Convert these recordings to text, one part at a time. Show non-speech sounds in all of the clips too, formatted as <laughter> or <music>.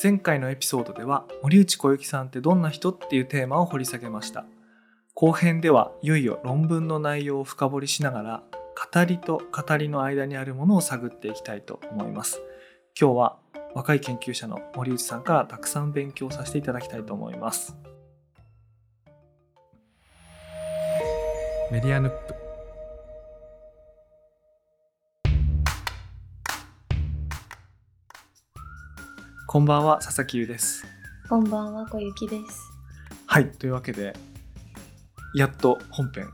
前回のエピソードでは森内小雪さんってどんな人っていうテーマを掘り下げました。後編ではいよいよ論文の内容を深掘りしながら語りと語りの間にあるものを探っていきたいと思います。今日は若い研究者の森内さんからたくさん勉強させていただきたいと思います。メディアヌップこんばんは佐々木優ですこんばんは、小雪です。はいというわけでやっと本編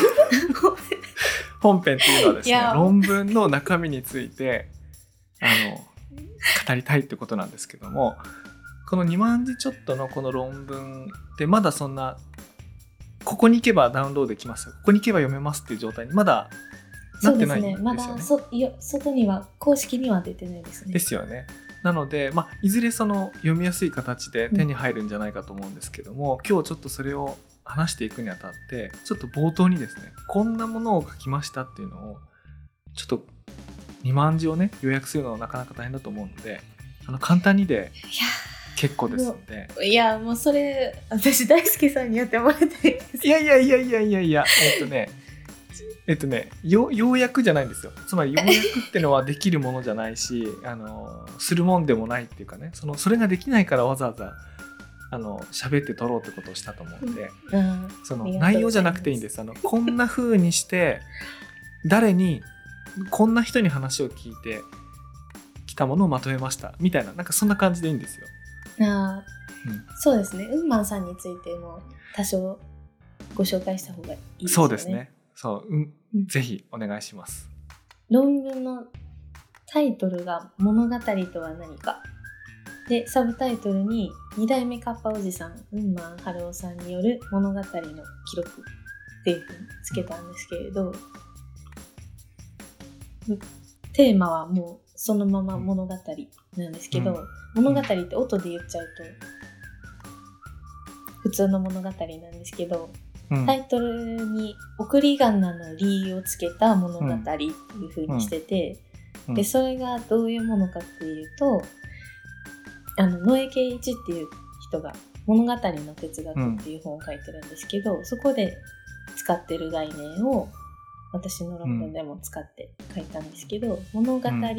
<laughs> 本編っていうのはですね論文の中身についてあの語りたいってことなんですけどもこの2万字ちょっとのこの論文ってまだそんなここに行けばダウンロードできますここに行けば読めますっていう状態にまだなってないんですよね。まだそよ外には公式には出てないですね。ですよね。なので、まあ、いずれその読みやすい形で手に入るんじゃないかと思うんですけども、今日ちょっとそれを話していくにあたってちょっと冒頭にですねこんなものを書きましたっていうのをちょっと2万字をね予約するのはなかなか大変だと思うのであの簡単にでい結構ですのでや、いや、もうそれ、私大輔さんにやってもらいたいです。いやいやいやいやいやいやえっとねえっとねよようやくじゃないんですよ。つまり <laughs> ようやくってのはできるものじゃないしあのするもんでもないっていうかね。そのそれができないからわざわざあの喋って撮ろうってことをしたと思うんで、うん、その内容じゃなくていいんです。あのこんな風にして誰にこんな人に話を聞いてきたものをまとめました。みたいななんかそんな感じでいいんですよ。あー。うん。そうですね。ウンマンさんについても多少ご紹介した方がいいですよね。そうですね。そう、うんうんぜひお願いします。論文のタイトルが物語とは何か。で、サブタイトルに二代目カッパおじさん、ウンマンハルオさんによる物語の記録っていうふうにつけたんですけれど、テーマはもうそのまま物語なんですけど、うん物語って音で言っちゃうと普通の物語なんですけど、うんタイトルに送り仮名の理をつけた物語っていう風にしてて、うん。でそれがどういうものかっていうとあの野江圭一っていう人が「物語の哲学」っていう本を書いてるんですけど、そこで使ってる概念を私の論文でも使って書いたんですけど「物語、送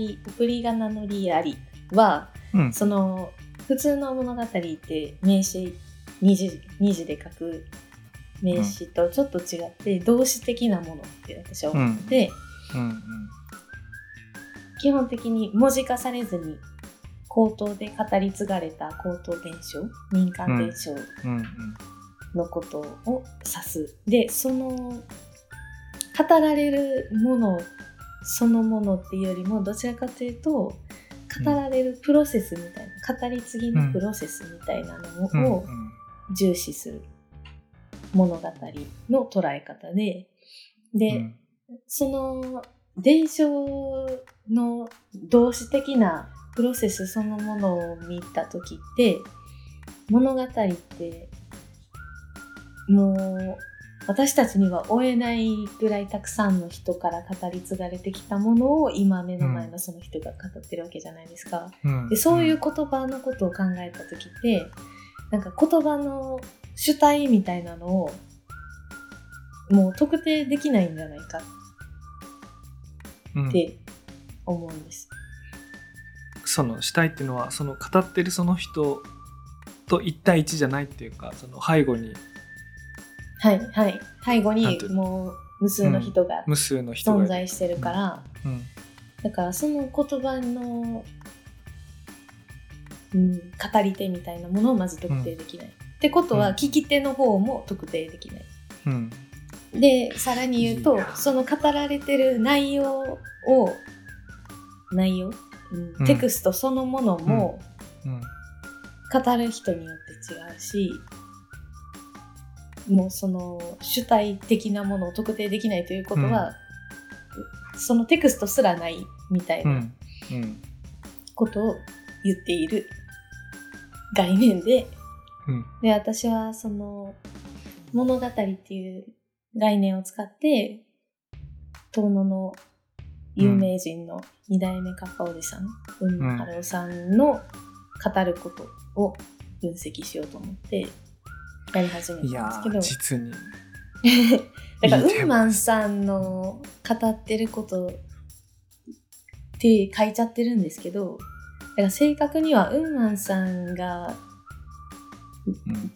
り仮名の理あり」はうん。その普通の物語って名詞2字二字で書く名詞とちょっと違って動詞的なものって私は思ってて、うん基本的に文字化されずに口頭で語り継がれた口頭伝承民間伝承うんうんのことを指す。でその語られるものそのものっていうよりもどちらかというと語られるプロセスみたいな語り継ぎのプロセスみたいなのうん。を重視する物語の捉え方でで、うん。その伝承の動詞的なプロセスそのものを見た時って物語ってもう私たちには追えないぐらいたくさんの人から語り継がれてきたものを今目の前のその人が語ってるわけじゃないですか。うん。でそういう言葉のことを考えた時ってなんか言葉の主体みたいなのをもう特定できないんじゃないかうん。って思うんです。その主体っていうのはその語ってるその人と一対一じゃないっていうかその背後に。はいはい。背後にもう無数の人が無数の人がいる。存在してるから、うん。だからその言葉の、うん、語り手みたいなものをまず特定できない。ってことはうん。聞き手の方も特定できない。うん。でさらに言うとその語られてる内容を内容、うん。うん。テクストそのものもうん。語る人によって違うし、もうその主体的なものを特定できないということは、そのテクストすらないみたいうなん。うん。ことを言っている概念でうん。で私はその物語っていう概念を使って遠野の有名人の二代目カッパおじさん、うんうんハローさんの語ることを分析しようと思ってやり始めたんですけど。実に。<laughs> だからいいテーマウンマンさんの語ってることって書いちゃってるんですけどだから正確にはウンマンさんがうん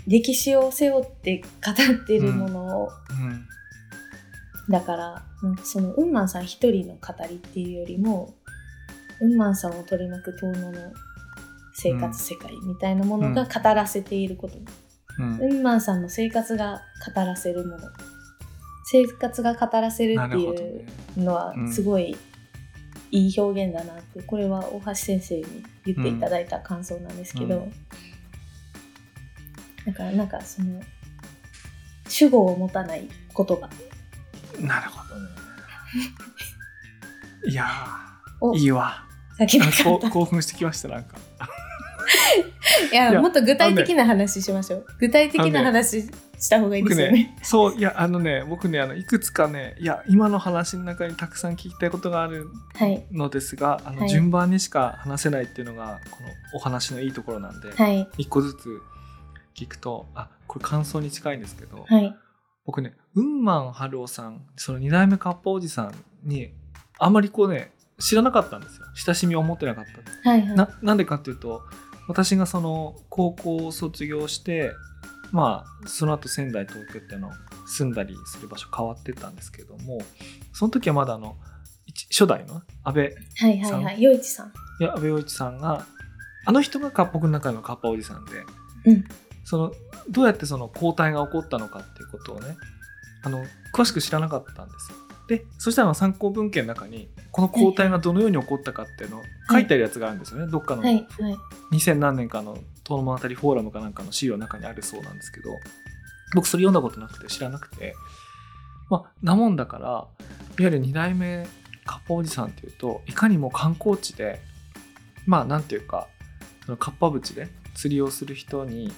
歴史を背負って語ってるものを、うん。だからそのウンマンさん一人の語りっていうよりもウンマンさんを取り巻く遠野の生活世界みたいなものが語らせていること、うん。ウンマンさんの生活が語らせるもの。生活が語らせるなっていうのはうんすごいいい表現だなってこれは大橋先生に言っていただいた感想なんですけど、うんだからなんかその主語を持たない言葉。なるほどね。いやいいわ。興奮してきましたなんか。<laughs> いやもっと具体的な話しましょう、具体的な話した方がいいで僕すよね。ねそういやあのね僕ねあのいくつかねいや今の話の中にたくさん聞きたいことがあるはいのですがあの、はい。順番にしか話せないっていうのがこのお話のいいところなんで、はい。一個ずつ聞くとあこれ感想に近いんですけど、はい。僕ね雲満春夫さんその二代目カッパおじさんにあんまりこうね知らなかったんですよ。親しみを持ってなかったはいはい。ななんでかっていうと私がその高校を卒業してまあその後仙台東京っていうの住んだりする場所変わってったんですけどもその時はまだあの一初代の安倍はいはいはい。余一さん。いや安倍陽一さんがあの人がカッ僕の中のカッパおじさんでうんそのどうやってその交代が起こったのかっていうことをねあの詳しく知らなかったんですよ。でそしたら参考文献の中にこの交代がどのように起こったかっていうのを書いてあるやつがあるんですよね、どっかのはいはい。2000何年かの遠野物語フォーラムかなんかの資料の中にあるそうなんですけど僕それ読んだことなくて知らなくてまあなもんだからいわゆる2代目カッパおじさんっていうといかにも観光地でまあなんていうかそのカッパ淵で釣りをする人に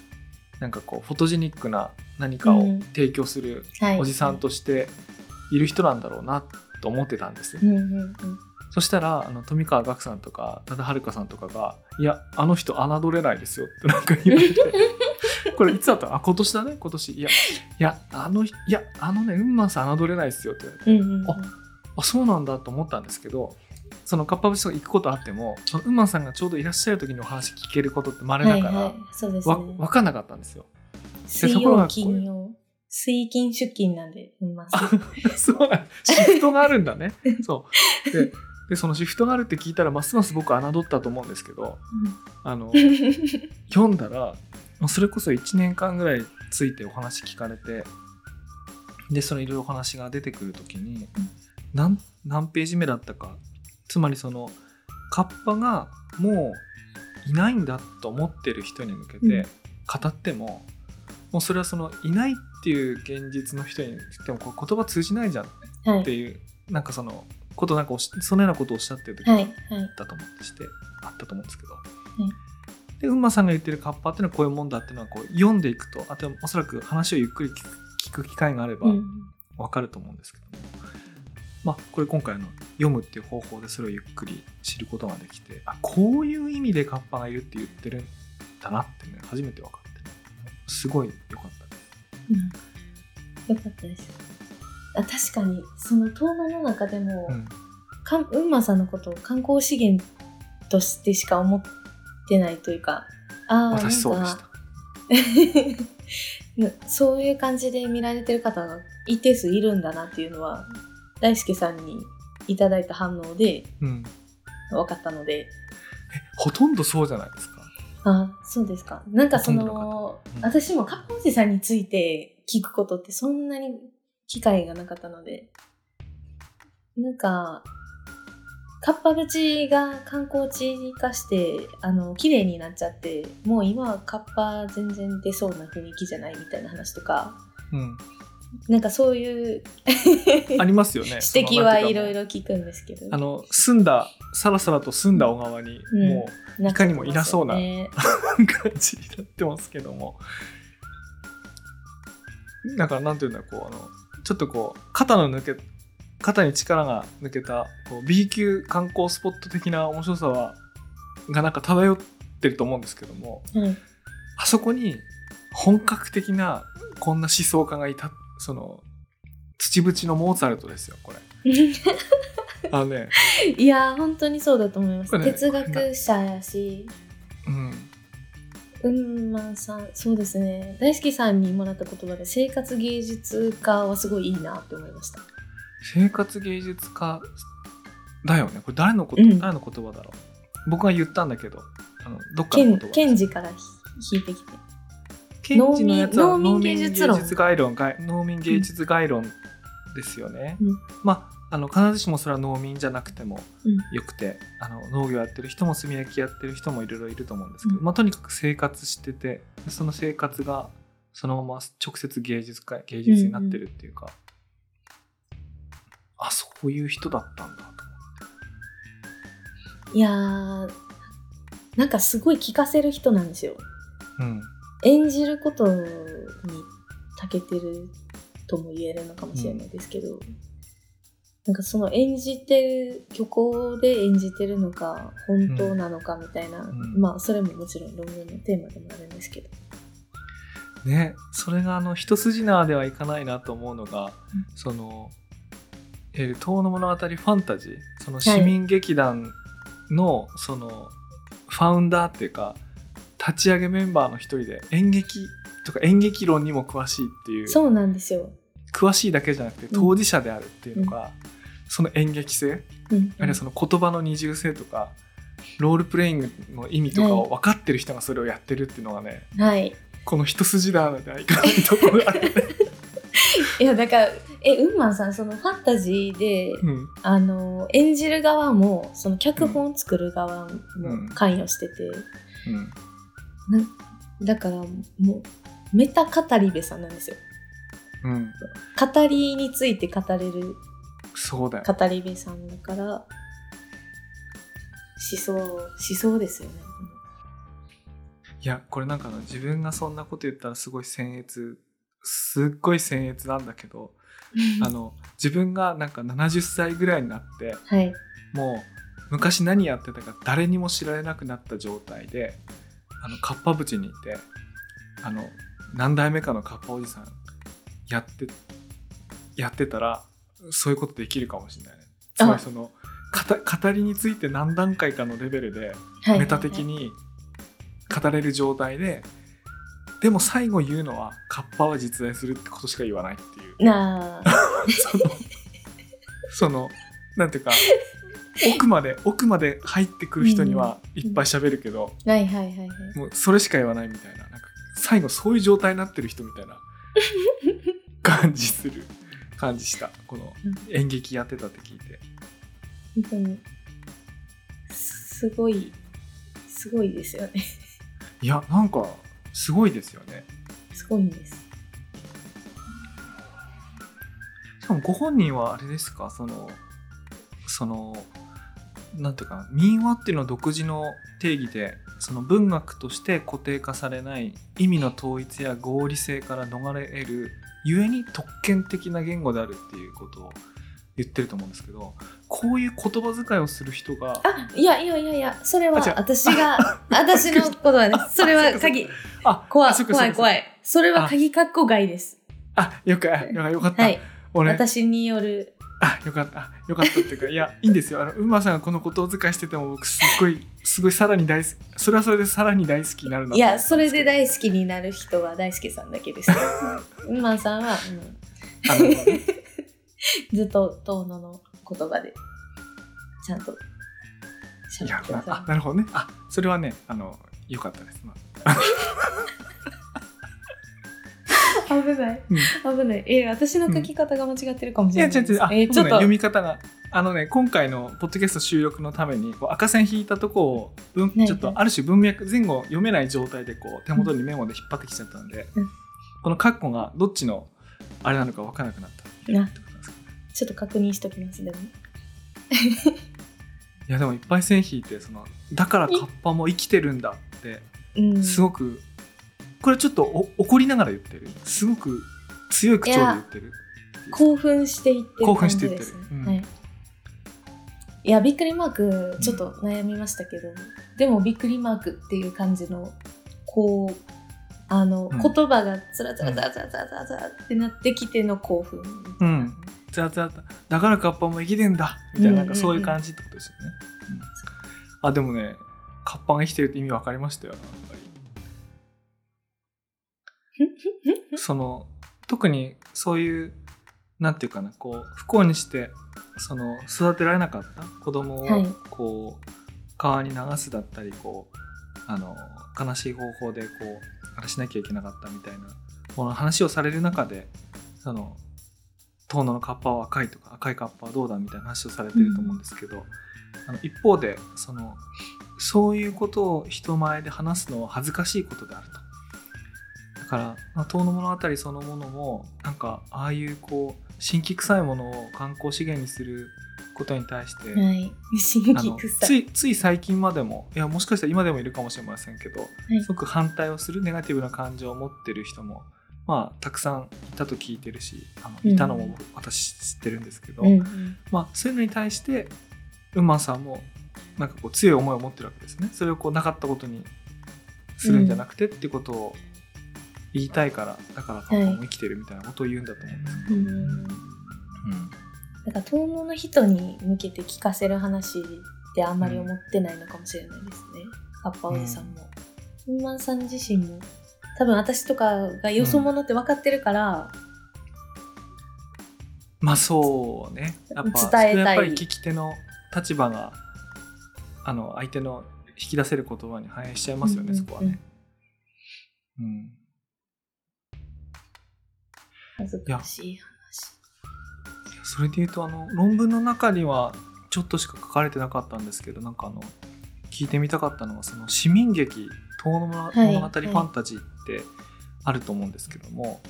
なんかこうフォトジェニックな何かをうん。提供するはい。おじさんとしている人なんだろうなと思ってたんです。うんうんうん。そしたらあの富川岳さんとか多田遥さんとかが「いやあの人侮れないですよ」ってなんか言われて。<laughs> これいつだった？あ今年だね？今年。いやいやあのいやあのねウンマンさん侮れないですよって言われて。うんうんうん。あそうなんだと思ったんですけどそのカッパ節とか行くことあってもそのウンマンさんがちょうどいらっしゃる時にお話聞けることって稀だから、はいはいそうです。ねわ分かんなかったんですよ。水曜金曜。水金出勤なんでそうシフトがあるんだね。<laughs> そう。ででそのシフトがあるって聞いたらますます僕侮ったと思うんですけどあの読んだらそれこそ1年間ぐらいついてお話聞かれてでそのいろいろお話が出てくる時に何何ページ目だったかつまりそのカッパがもういないんだと思ってる人に向けて語っても、もうそれはそのいないっていう現実の人に言ってもこう言葉通じないじゃんっはい。ていうなんかそのことなんかおしそのようなことをおっしゃってる時はいはい。だと思ってしてあったと思うんですけど、で馬さんが言ってるカッパっていうのはこういうもんだっていうのはこう読んでいくとあとおそらく話をゆっくり聞く聞く機会があればうん。わかると思うんですけども、まあこれ今回あの読むっていう方法でそれをゆっくり知ることができてあこういう意味でカッパがいるって言ってるんだなってね初めて分かってすごい良かったです。うんよかったですあ確かにその遠野の中でも、うんかんうんまさんのことを観光資源としてしか思ってないというかああ私そうでした。<laughs> そういう感じで見られてる方が一定数いるんだなっていうのは大輔さんにいただいた反応でうん、分かったので。ほとんどそうじゃないですか？あそうですか。なんかそのの方。うん。私もカッパおじさんについて聞くことってそんなに機会がなかったので。なんかカッパ淵が観光地化してあの綺麗になっちゃってもう今はカッパ全然出そうな雰囲気じゃないみたいな話とか。うん、なんかそういう <laughs> ありますよね。指摘はいろいろ。ろ聞くんですけどあの澄んださらさらと澄んだ小川に、うんもういかにもいなそうな <laughs> 感じになってますけどもだからなんていうんだこうあのちょっとこう肩の抜け肩に力が抜けたこう B 級観光スポット的な面白さはがなんか漂っってると思うんですけどもはいあそこに本格的なこんな思想家がいたその土淵のモーツァルトですよこれ。<laughs> あのね。いやー本当にそうだと思います、ね哲学者やし。うん。うんまあさんそうですね。大好きさんにもらった言葉で生活芸術家はすごいいいなって思いました。生活芸術家だよね。これ誰のこと、うん。誰の言葉だろう。僕が言ったんだけどあのどっかの言葉ケンジから引いてきてケンジのやつは農民農民芸芸術概論概農民芸術概論ですよね、うん。まああの必ずしもそれは農民じゃなくてもうん。よくてあの農業やってる人も炭焼きやってる人もいろいろいると思うんですけど、うん。まあ、とにかく生活しててその生活がそのまま直接芸術家芸術になってるっていうか、あそういう人だったんだと思って。いやーなんかすごい聞かせる人なんですよ。うん演じることに長けてるとも言えるのかもしれないですけど、なんかその演じてる虚構で演じてるのか本当なのかみたいな、ん。まあそれももちろん論文のテーマでもあるんですけど。ねそれがあの一筋縄ではいかないなと思うのが、うん。その「えー遠の物語ファンタジー」その市民劇団のそのファウンダーっていうか立ち上げメンバーの一人で演劇とか演劇論にも詳しいっていうそうなんですよ、詳しいだけじゃなくて当事者であるっていうのが、その演劇性うんあるいはその言葉の二重性とかロールプレイングの意味とかを分かってる人がそれをやってるっていうのがね、はい。この一筋縄ではいかないところ。<laughs> いやだからえウンマンさんそのファンタジーで、うん。あの演じる側もその脚本を作る側も関与してて、うんだからもうメタ語り部さんなんですよ。うん、語りについて語れる。そうだよ。語り部さんだから思想思想ですよね。いやこれなんかあの自分がそんなこと言ったらすごい僭越すっごい僭越なんだけどあの自分がなんか70歳ぐらいになってはい。もう昔何やってたか誰にも知られなくなった状態であのカッパ淵にいてあの何代目かのカッパおじさんやってやってたらそういうことできるかもしれないね。つまりその語語りについて何段階かのレベルではい。メタ的に語れる状態ででも最後言うのはカッパは実在するってことしか言わないっていう。<laughs> そのそのなんていうか <laughs> 奥まで奥まで入ってくる人にはいっぱい喋るけど、はいはいはいはい。もうそれしか言わないみたいな。なんか最後そういう状態になってる人みたいな <laughs> 感じする感じした。この演劇やってたって聞いて。本当に。すごいすごいですよね。<laughs> いやなんかすごいですよね。すごいんです。しかもご本人はあれですか？そのそのなんていうかな民話っていうのは独自の定義でその文学として固定化されない意味の統一や合理性から逃れ得るゆえに特権的な言語であるっていうことを言ってると思うんですけどこういう言葉遣いをする人があいやいやいやいやそれは私が私の言葉です。それは鍵。あ怖い怖い怖い。それは鍵括弧外です。あよかよかよかった、はい。俺。私によるあよかった。あよかったっていうかいやいいんですよ。あの馬さんがこの言葉遣いしてても僕すっごいすごいさらに大好きそれはそれでさらに大好きになるなといやそれで大好きになる人は大輔さんだけです。ウンマンさん。は、あのうん、ずっと遠野の言葉でちゃんとい喋やなあってくださなるほどね。あそれはねあのよかったです、まあ。い危ない。うん、危ない。え私の書き方が間違ってるかもしれないです、うあ、えーちょっと。僕ね読み方が。あのね今回のポッドキャスト収録のためにこう赤線引いたとこをちょっとある種文脈前後読めない状態でこう手元にメモで引っ張ってきちゃったんで、うん。このカッコがどっちのあれなのか分からなくなったなちょっと確認しときますでも。<laughs> いやでもいっぱい線引いてそのだからカッパも生きてるんだってうん。すごく、これちょっとお怒りながら言ってる。すごく強い口調で言ってる。興奮していってる興奮していってる。感じですねうん。はい。いやびっくりマークちょっと悩みましたけど、でもびっくりマークっていう感じのこうあの、うん。言葉がつらつらつらつらつらつらつらってなってきての興奮うんザザザだからカッパも生きてんだみたいななんかうんうんうんそういう感じってことですよね、うんあでもねカッパが生きてるって意味分かりましたよ <laughs> その特にそういうなんていうかなこう不幸にしてその育てられなかった子供をはいこう、川に流すだったりこうあの悲しい方法でこうあれしなきゃいけなかったみたいなこの話をされる中でその遠野のカッパは赤いとか赤いカッパはどうだみたいな話をされてると思うんですけど、あの一方でそのそういうことを人前で話すのは恥ずかしいことであると。だから、まあ、遠野物語そのものもなんかああいうこう新規臭いものを観光資源にすることに対して、はい。ついつい最近までもいやもしかしたら今でもいるかもしれませんけど、い。すごく反対をするネガティブな感情を持ってる人もまあたくさんいたと聞いてるしあのうん。いたのも私知ってるんですけど、うん。うんまあ、そういうのに対してウンマンさんもなんかこう強い思いを持ってるわけですね。それをこうなかったことにするんじゃなくてっていうことを言いたいからだからカッパも生きてるみたいなことを言うんだと思うんですけど、うん。うん。だから遠野の人に向けて聞かせる話ってあんまり思ってないのかもしれないですね、カッパおじさんも。ウンマンさん自身も多分私とかがよそ者って分かってるから、まあそうね。やっぱ伝えたい。やっぱり聞き手の立場があの相手の引き出せる言葉に反映しちゃいますよね、うんうん。そこはね。うん恥ずかしい話。いやそれで言うとあの論文の中にはちょっとしか書かれてなかったんですけどなんかあの聞いてみたかったのはその市民劇「遠野物語ファンタジー」ってあると思うんですけども、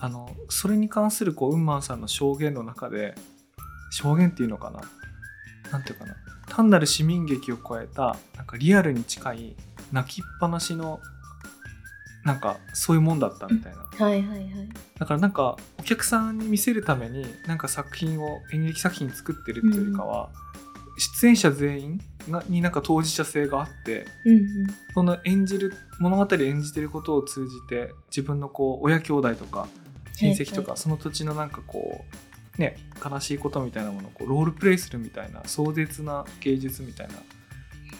あのそれに関するこうウンマンさんの証言の中で証言っていうのかな？なんていうかな？単なる市民劇を超えたなんかリアルに近い泣きっぱなしのなんかそういうもんだったみたいなはいはいはい。だからなんかお客さんに見せるためになんか作品を演劇作品作ってるっていうよりかは、出演者全員がになんか当事者性があってうんうん。その演じる物語演じてることを通じて自分のこう親兄弟とか親戚とかその土地のなんかこうね悲しいことみたいなものをこうロールプレイするみたいな壮絶な芸術みたいな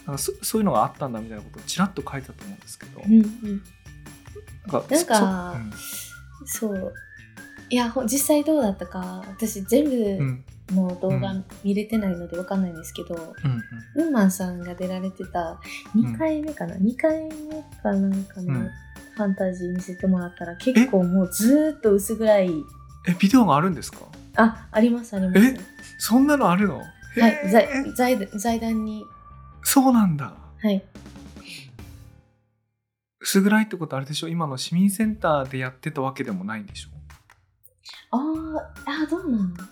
なんかそそういうのがあったんだみたいなことをちらっと書いてたと思うんですけど、うんうん。なんかなんかそそう。いや、ほ実際どうだったか、私全うんう部ん。の動画うん見れてないのでわかんないんですけど、うんうん。ウンマンさんが出られてた2回目かな、2回目かなんかのうん。ファンタジー見せてもらったら結構もうずーっと薄暗い。えビデオがあるんですか？あありますあります。えそんなのあるの？はい財財財団に。そうなんだ。はい薄暗いってことあれでしょ？今の市民センターでやってたわけでもないんでしょ？あーあーどうなんだろう。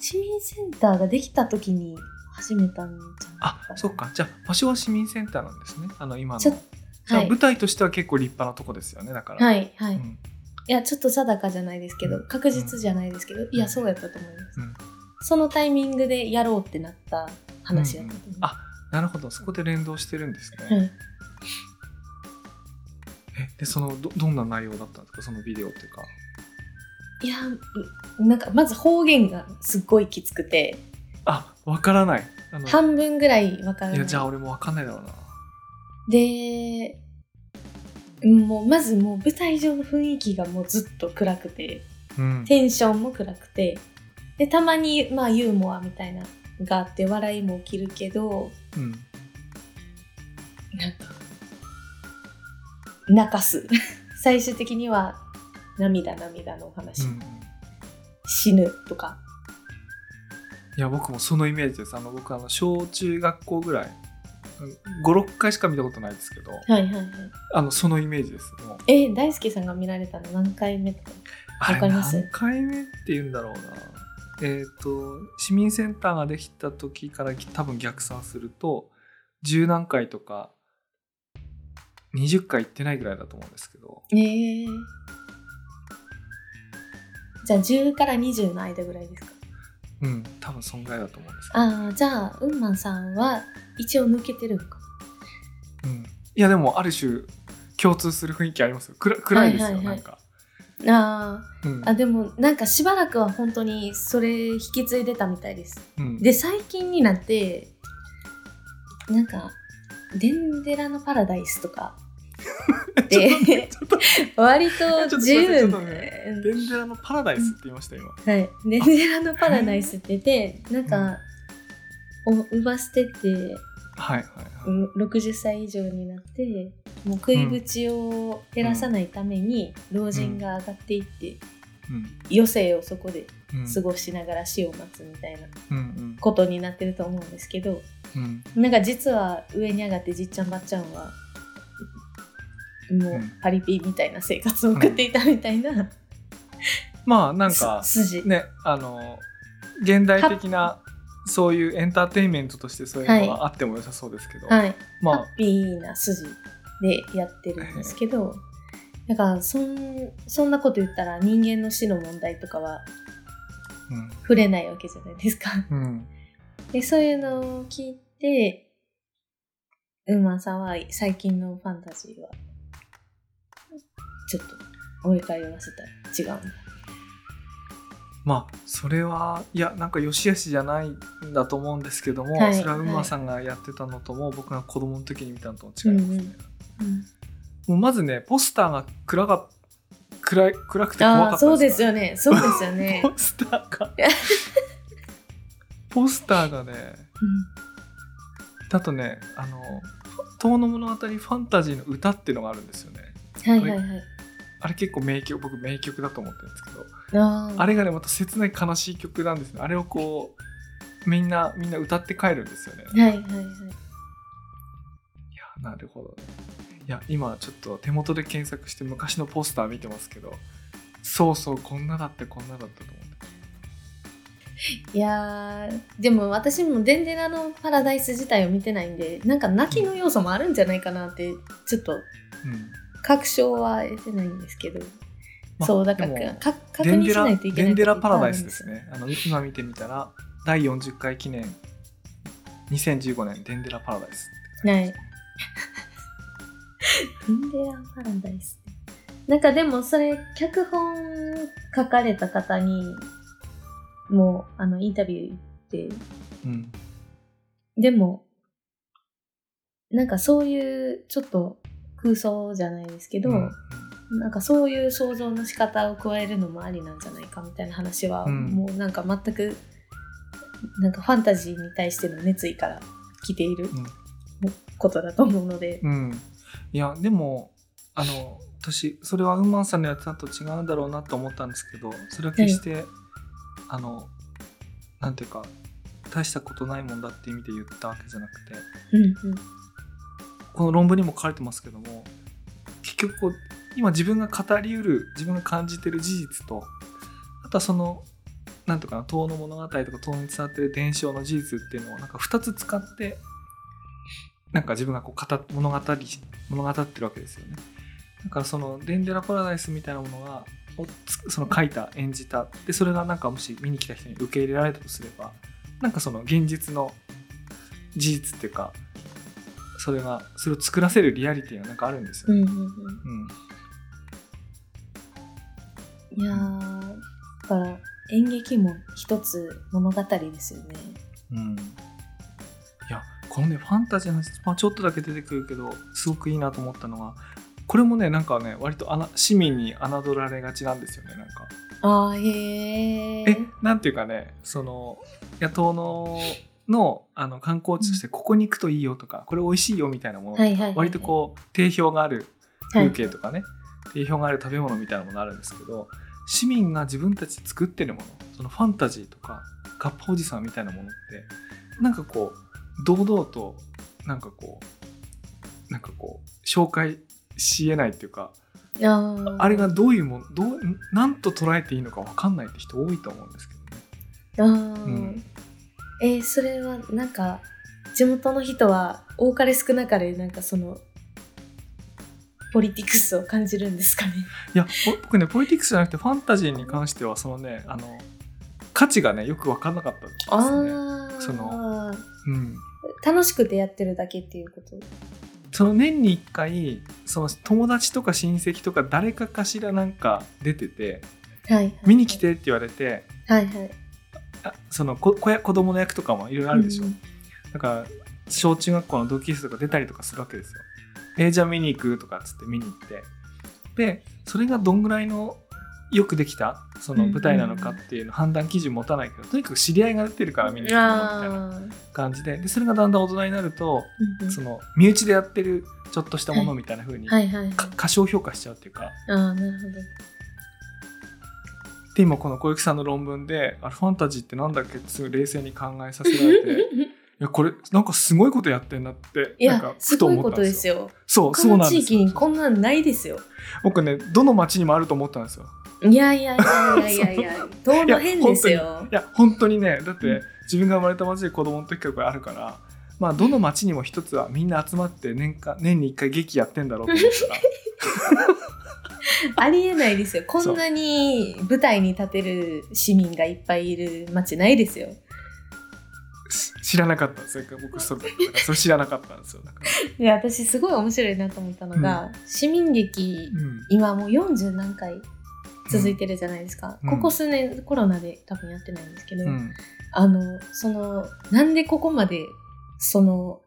市民センターができた時に始めたんじゃあそっか。じゃあ場所は市民センターなんですね。あの今の。はい。舞台としては結構立派なとこですよねだから。はいはい、いうん。やちょっと定かじゃないですけど、うん。確実じゃないですけど、いやそうやったと思います、うん。そのタイミングでやろうってなった話やったと思います、あなるほど。そこで連動してるんですね、はい。えでそのどどんな内容だったんですか？そのビデオっていうか。いやうなんかまず方言がすっごいきつくて。あわからない。半分ぐらいわからない。いやじゃあ俺もわかんないだろうな。でもうまずもう舞台上の雰囲気がもうずっと暗くて。うん。テンションも暗くて。でたまにまあユーモアみたいなのがあって笑いも起きるけどうん。なんか泣かす。<laughs> 最終的には涙涙のお話、うん。死ぬとか。いや僕もそのイメージです。あの僕あの小中学校ぐらい56回しか見たことないですけどはいはいはい。あのそのイメージです。もう。え大輔さんが見られたの何回目とか？あれわかります？何回目って言うんだろうなえっ、と市民センターができた時から多分逆算すると十何回とか20回行ってないぐらいだと思うんですけど。えー、じゃあ10から20の間ぐらいですか？うん多分そんぐらいだと思うんですああじゃあウンマンさんは一応抜けてるんか。うん、いやでもある種共通する雰囲気ありますよ。暗暗いですよ、はいはいはい。なんか、あうん。ーあでもなんかしばらくは本当にそれ引き継いでたみたいです。うん、で最近になってなんか「デンデラのパラダイス」とか。で割と <laughs> と自由とねねデンデラのパラダイスって言いました今。はい、デンデラのパラダイスって言ってなんか、お乳母捨ててはい。はいはい、う60歳以上になってもう食い口を減らさないために老人が上がっていって、余生をそこでうん。うん過ごしながら死を待つみたいなうんことになってると思うんですけどうん。うんなんか実は上に上がってじっちゃんばっちゃんはもううん。パリピみたいな生活を送っていたみたいな、まあなんかねあの現代的なそういうエンターテインメントとしてそういうのがあっても良さそうですけど、はい、まあ。ハッピーな筋でやってるんですけど、なんかそんそんなこと言ったら人間の死の問題とかは触れないわけじゃないですか。うん。う <laughs> んでそういうのを聞いてウーマンさんは最近のファンタジーはちょっと追い返らせた。ら違うんだ。まあそれはいやなんか良し悪しじゃないんだと思うんですけども、はいそれは馬さんがやってたのとも、僕が子供の時に見たのとも違います。ね、もうまずねポスターが暗が暗い暗くて怖かったそうですよよね。そうですよね。<laughs> ポスターが。<laughs> ポスターがねだとねあの「遠の物語ファンタジーの歌」っていうのがあるんですよね。うんはいはい。はい。あれ結構名曲僕名曲だと思ってるんですけどあれがねまた切ない悲しい曲なんですね。あれをこうみんなみんな歌って帰るんですよね。いはいはいはい。やなるほど。ねいや今ちょっと手元で検索して昔のポスター見てますけどそうそうこんなだってこんなだったと思って。いやーでも私もデンデラのパラダイス自体を見てないんでなんか泣きの要素もあるんじゃないかなってちょっとうん確証は得てないんですけど、まあそうだからか確認しないといけないデンデラパラダイスですね。あの今見てみたら第40回記念2015年デンデラパラダイスはい。<laughs> デンデラパラダイスなんかでもそれ脚本書かれた方にもうあのインタビュー行って。うん。でもなんかそういうちょっと空想じゃないですけど、うん。なんかそういう想像の仕方を加えるのもありなんじゃないかみたいな話は、うん。もうなんか全くなんかファンタジーに対しての熱意から来ていることだと思うので、うん、うんいやでもあの私それはウンマンさんのやつだと違うんだろうなと思ったんですけどそれは決して、あのなんていうか大したことないもんだって意味で言ったわけじゃなくてうんうんこの論文にも書かれてますけども結局こう今自分が語りうる自分が感じてる事実とあとはそのなんとかな遠の物語とか遠に伝わってる伝承の事実っていうのをなんか2つ使ってなんか自分がこう語物語物語ってるわけですよね。だからそのデンデラパラダイスみたいなものがその書いた演じたでそれがなんかもし見に来た人に受け入れられたとすればなんかその現実の事実っていうかそれがそれを作らせるリアリティがなんかあるんですよね。うんうんうんうんいやーだから演劇も一つ物語ですよね。うん、いやこのねファンタジーの話、まあ、ちょっとだけ出てくるけどすごくいいなと思ったのがこれもねなんかね割とあな市民に侮られがちなんですよねなんか。あーへーえなんていうかねその野党ののあの観光地としてここに行くといいよとか、これ美味しいよみたいなもの、はいはい割とこう定評があるはい。風景とかね、定評がある食べ物みたいなものあるんですけど市民が自分たちで作ってるものそのファンタジーとかガッパおじさんみたいなものってなんかこう堂々となんかこうなんかこう紹介しえないっていうかあれがどういうもんどうなんと捉えていいのか分かんないって人多いと思うんですけどね。うんえーそれはなんか地元の人は多かれ少なかれなんかそのポリティクスを感じるんですかね。いやぼ僕ねポリティクスじゃなくてファンタジーに関してはそのねあの価値がねよく分かんなかったですね。そのうん、楽しくてやってるだけっていうこと。その年に1回その友達とか親戚とか誰かかしらなんか出ててはいはい見に来てって言われてはいはい。あその子子供の役とかもいろいろあるでしょ、うん。だから小中学校の同級生とか出たりとかするわけですよ。えーじゃあ見に行くとかっつって見に行って。でそれがどんぐらいのよくできた？その舞台なのかっていうの判断基準持たないけどとにかく知り合いが出てるから見に行くのみたいなあ感じで。でそれがだんだん大人になるとーうんうん。その身内でやってるちょっとしたものみたいな風にはいはいはい。か過小評価しちゃうっていうか。ああなるほどで今この小雪さんの論文であれファンタジーってなんだっけ？って冷静に考えさせられて。<laughs> いやこれなんかすごいことやってんなっていなんかやすごいことですすよ。そうそうなんです域にこんなんないですよ。僕ねどの町にもあると思ったんですよ。いやいやいやいやいやどの辺ですよ。いや本当にねだって、うん自分が生まれた町で子供の時からこれあるからまあどの町にも一つはみんな集まって年間年に1回劇やってんだろうと思ったら <laughs> <laughs> ありえないですよ。こんなに舞台に立てる市民がいっぱいいる街ないですよ。し知らなかったんですよ。僕それそれ知らなかったんですよ。<laughs> いや私すごい面白いなと思ったのが、市民劇うん。今もう40何回続いてるじゃないですか、うん。ここ数年コロナで多分やってないんですけど、うん。あのそのなんでここまでその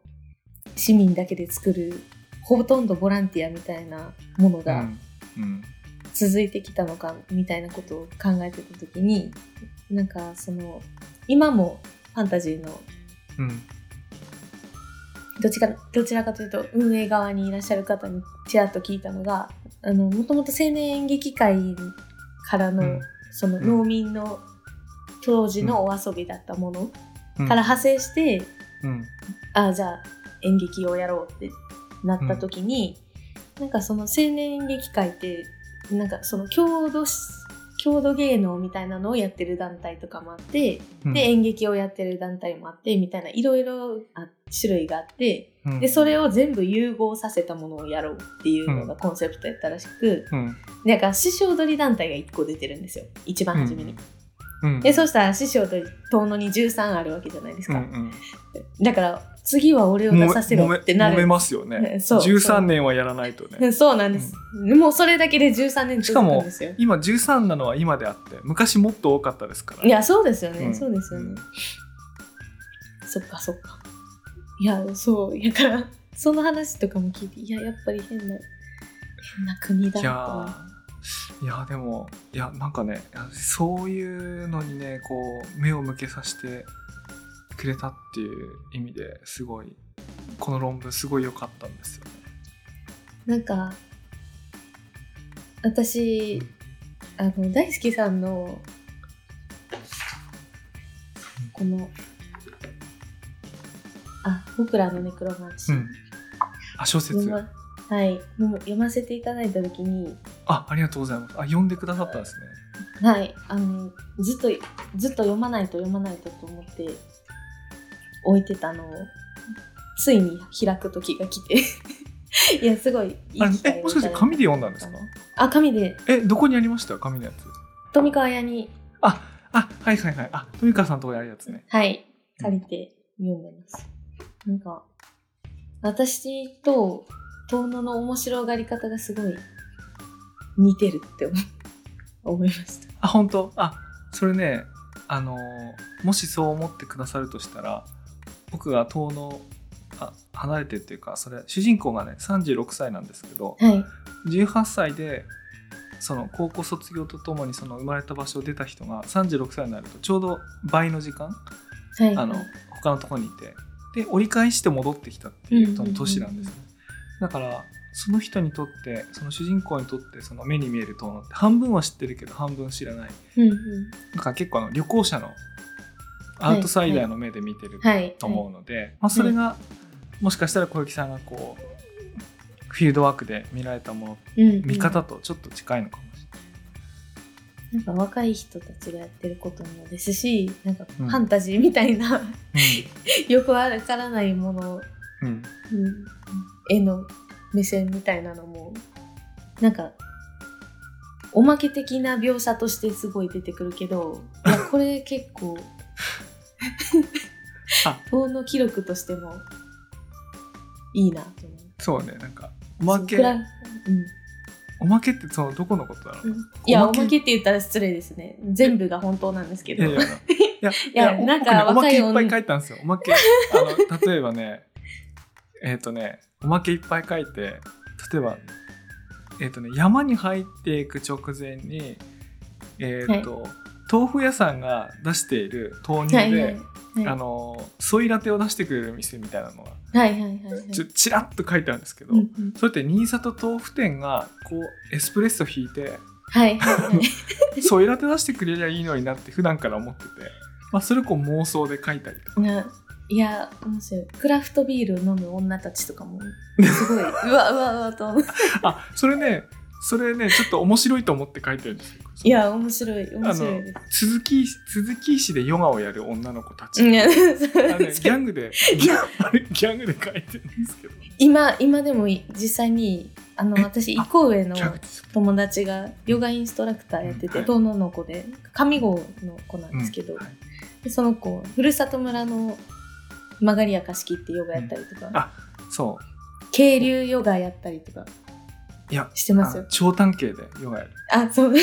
市民だけで作るほとんどボランティアみたいなものがうんうん続いてきたのかみたいなことを考えてた時になんかその今もファンタジーのうん。どっちかどちらかというと運営側にいらっしゃる方にちらっと聞いたのがあのもともと青年演劇会からの、うん。そのうん。農民の当時のお遊びだったものうん。から派生して、うん。あじゃあ演劇をやろうってなった時に、なんかその青年演劇会ってなんかその郷土し郷土芸能みたいなのをやってる団体とかもあって、うん。で演劇をやってる団体もあってみたいないろいろあ種類があってうん。でそれを全部融合させたものをやろうっていうのがコンセプトやったらしく、うん。なんか師匠踊り団体が1個出てるんですよ。一番初めに。うん。でそしたら師匠と遠野に13あるわけじゃないですか。うんうん。だから次は俺を出させろってなる。揉めますよね。<laughs> そう。13年はやらないとね。<laughs> そうなんです、もうそれだけで13年続くんですよ。今13なのは今であって昔もっと多かったですから。いやそうですよね、うん。そうですよね、うん。そっかそっか。いやそう。だからその話とかも聞いていややっぱり変な変な国だいといやでもいやなんかねそういうのにねこう目を向けさせてくれたっていう意味ですごいこの論文すごい良かったんですよね。なんか私あの大好きさんのこのあ僕らのネクロマンシー、うん、あ小説。はい。もう読ませていただいた時にあありがとうございます。あ読んでくださったんですね。はい。あのずっとずっと読まないと読まないとと思って置いてたのをついに開く時が来て。<laughs> いやすごいいいあ機会えもしかして紙で読んだんですか？あ紙で。えどこにありました紙のやつ？富川屋に。ああはいはいはい。あ富川さんのとこにあるやつね。はい。借りて読んでます、なんか私と遠野の面白がり方がすごい似てるって思思いました。あ本当？あそれねあのーもしそう思ってくださるとしたら僕が遠野あ離れてっていうかそれ主人公がね36歳なんですけどはい。18歳でその高校卒業とともにその生まれた場所を出た人が36歳になるとちょうど倍の時間はい。あの他のところにいてで折り返して戻ってきたっていう年なんですね、だからその人にとってその主人公にとってその目に見える遠野って半分は知ってるけど半分知らない。うんうん。だから結構あの旅行者のアウトサイダーの目で見てるはいと思うので、まあ、それがもしかしたら小雪さんがこうフィールドワークで見られたものうんうん。見方とちょっと近いのかもしなんか若い人たちがやってることもですしなんかフうん。ァンタジーみたいな、れない。<laughs> よくわからないもの、うんうん。うん。への目線みたいなのもなんかおまけ的な描写としてすごい出てくるけど <laughs> これ結構あ。<laughs> 遠の記録としてもいいなと思う。そうねなんかおまけ。そうん。おまけってそのどこのことだろう、いや、おおまけって言ったら失礼ですね。全部が本当なんですけど。いやいや。<laughs> なんか僕ねおまけいっぱい書いたんですよ。おまけ。あの例えばねえっ、とねおまけいっぱい書いて例えばえっ、とね山に入っていく直前にえっ、と、豆腐屋さんが出している豆乳で、はいはいはい。あのソイラテを出してくれる店みたいなのがはいはいはいはい。ちょちらっと書いてあるんですけど、うんうんそれって新里豆腐店がこうエスプレッソ引いてはいはいはい。<laughs> ソイラテ出してくれりゃいいのになって普段から思ってて、まあ、それをこう妄想で書いたりとかないや、面白い。クラフトビールを飲む女たちとかも、<laughs> すごい、うわうわうわと。<laughs> あそれねそれねちょっと面白いと思って書いてるんですよ。いや、面白い、面白いです。鈴木鈴木市でヨガをやる女の子たち、ね、<laughs> ギャングでギャングで書いてるんですけど。今、今でも実際に、あの、え私、一個上の友達がヨガインストラクターやってて、うんはい。の子で、上郷の子なんですけど、うんはい。でその子、ふるさと村の曲がりやかしきってヨガやったりとか、あそ渓流ヨガやったりとか。ういやしてますよ。あ長短形でヨガやる。あ、そう。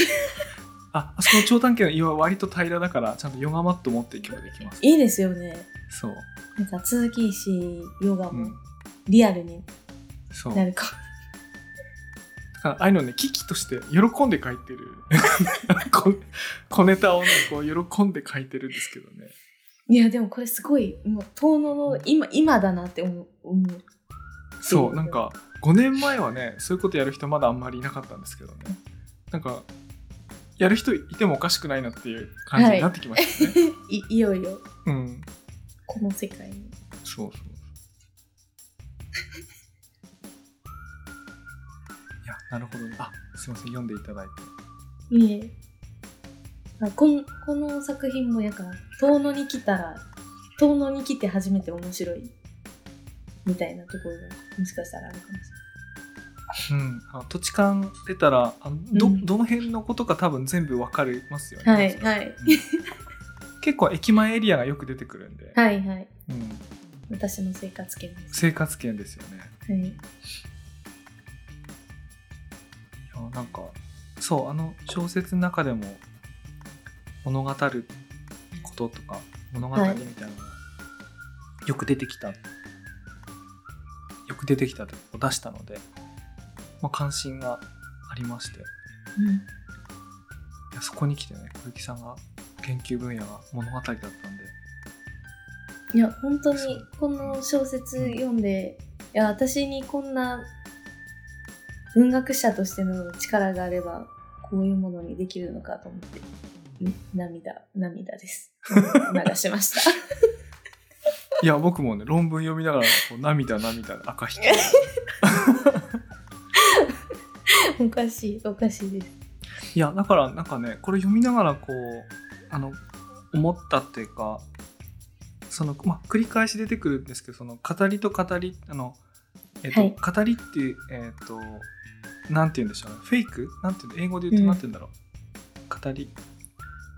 ああそこの長短形の岩は割と平らだからちゃんとヨガマット持っていけばできます。いいですよね。そう。なんか続きしヨガも。うん。リアルに。そう。なるか。だからああいうのね危機として喜んで書いてる。<laughs> 小小ネタをねこう喜んで書いてるんですけどねいや、でもこれすごい、もう、遠野の今、今だなって思う。思うそうなんか5年前はねそういうことやる人まだあんまりいなかったんですけどね。なんかやる人いてもおかしくないなっていう感じになってきましたね、<laughs> いいよいよ、うん。この世界に。そうそう。<laughs> いやなるほどね。あすいません読んでいただいて。いえ。あこんこの作品もやから、遠野に来たら、遠野に来て初めて面白い。みたいなところが、もしかしたらあるかもしうん、あの土地勘出たらあのど,、うんどの辺のことか多分全部わかりますよね。れない。はい、はい。うん結構駅前エリアがよく出てくるんで、はい、はい。うん、私の生活圏です。生活圏ですよね。はい。いやなんかそうあの小説の中でも物語ることとか物語みたいなのがよく出てきた、よく出てきたというか出したので、まあ、関心がありまして。うん。いやそこに来てね小雪さんが研究分野が物語だったんでいや本当にこの小説読んで、いや私にこんな文学者としての力があればこういうものにできるのかと思ってん涙涙です。<laughs> 流しました。いや僕もね論文読みながらこう涙涙赤引き。<laughs> おかしいおかしいです。いやだからなんかねこれ読みながらこうあの思ったっていうかそのまあ繰り返し出てくるんですけどその語りと語りあのえっと、はい。語りってえっとなんて言うんでしょうね。フェイク？なんていうの英語で言うとうん。なんて言うんだろう、語り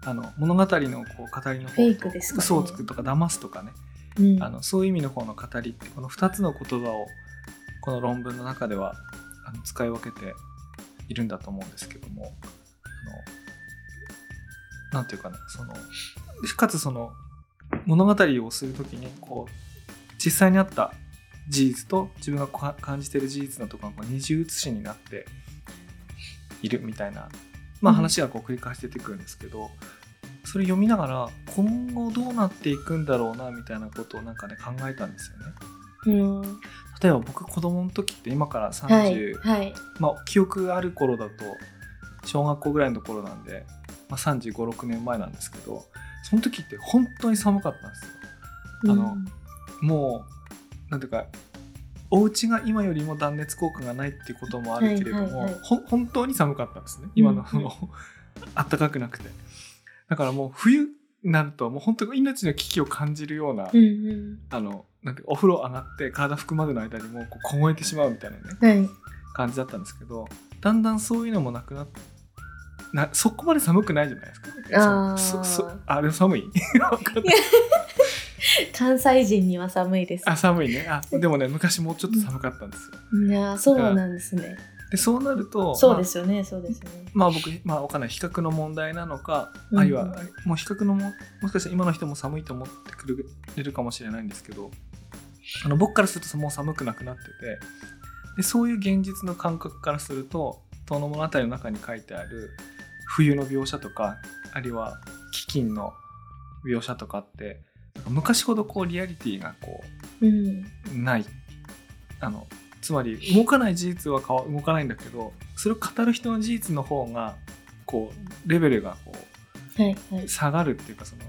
あの物語のこう語りの方とフェイクですかね。嘘をつくとか騙すとかね。うん。あのそういう意味の方の語りってこの2つの言葉をこの論文の中ではあの使い分けているんだと思うんですけども。あのなんていうかなそのかつその物語をする時にこう実際にあった事実と自分が感じている事実のところが二重写しになっているみたいな、まあ、うん。話がこう繰り返し出てくるんですけど、それ読みながら今後どうなっていくんだろうなみたいなことをなんかね考えたんですよね。うん。例えば僕子供の時って今から30、はいはい。まあ記憶がある頃だと小学校ぐらいの頃なんで、まあ、3 5 6年前なんですけどその時って本当に寒かったんですよ。あのもうなんていうかお家が今よりも断熱効果がないっていうこともあるけれども、はいはいはい <laughs> 本当に寒かったんですね。今のうあったかくなくてだからもう冬になるともう本当に命の危機を感じるような、うんうん。あのなんてお風呂上がって体拭くまでの間にもうこう凍えてしまうみたいなねはい。感じだったんですけどだんだんそういうのもなくなっなそこまで寒くないじゃないですか。あー。そそあでも寒い？<laughs> 関西人には寒いです。あ寒いね。あでもね昔もうちょっと寒かったんですよ。いやーそうなんですねでそうなるとそうですよねそうですよね。まあ、まあ僕まあわかんない。比較の問題なのか、うんあるいはもう比較のももしかしたら今の人も寒いと思ってくれるかもしれないんですけどあの僕からするともう寒くなくなっててでそういう現実の感覚からすると「遠野物語」の中に書いてある冬の描写とかあるいは飢饉の描写とかって昔ほどこうリアリティがこうん。うないあのつまり動かない事実は動かないんだけどそれを語る人の事実の方がこうレベルがこはいはい。う下がるっていうかその言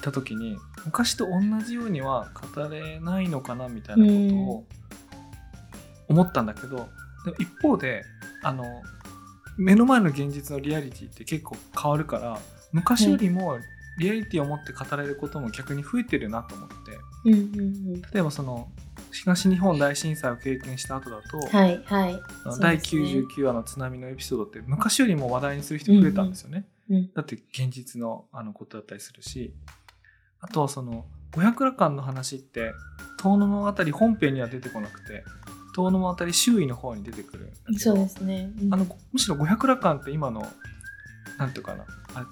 った時に昔と同じようには語れないのかなみたいなことを思ったんだけどでも一方であの目の前の現実のリアリティって結構変わるから昔よりもリアリティを持って語れることも逆に増えてるなと思って。例えばその東日本大震災を経験した後だと、はいはい。第そうですね。99話の津波のエピソードって昔よりも話題にする人増えたんですよね。うんだって現実のあのことだったりするし。あとはその五百羅漢の話って遠野物語本編には出てこなくて遠野物語周囲の方に出てくるそうですね。うん。あのむしろ五百羅漢って今のなんていうかなあ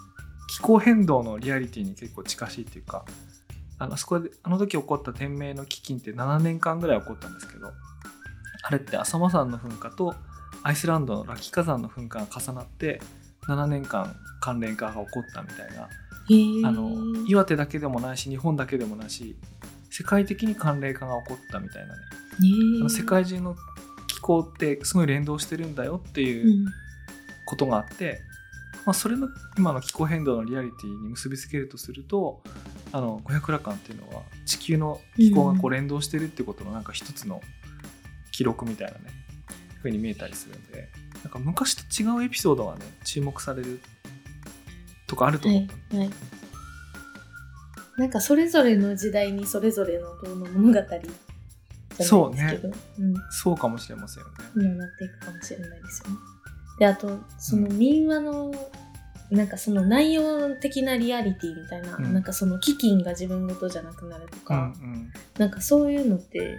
気候変動のリアリティに結構近しいっていうかあのそこであの時起こった天明の飢饉って7年間ぐらい起こったんですけどあれって浅間山の噴火とアイスランドのラキ火山の噴火が重なって7年間関連化が起こったみたいなあの岩手だけでもないし日本だけでもないし世界的に寒冷化が起こったみたいなね。あの世界中の気候ってすごい連動してるんだよっていううことがあって、まあ、それの今の気候変動のリアリティに結びつけるとするとあの五百羅漢っていうのは地球の気候がこう連動してるっていうことのなんか一つの記録みたいなねふうに見えたりするんでなんか昔と違うエピソードがね注目されるとかあるとは思ったの、いはい。なんかそれぞれの時代にそれぞれの遠野物語そうけど、うん、そうかもしれませんよね。になっていくかもしれないですよね。であとその民話の、なんかその内容的なリアリティみたいな、うん。なんかその飢饉が自分ごとじゃなくなるとうんか、うん。なんかそういうのって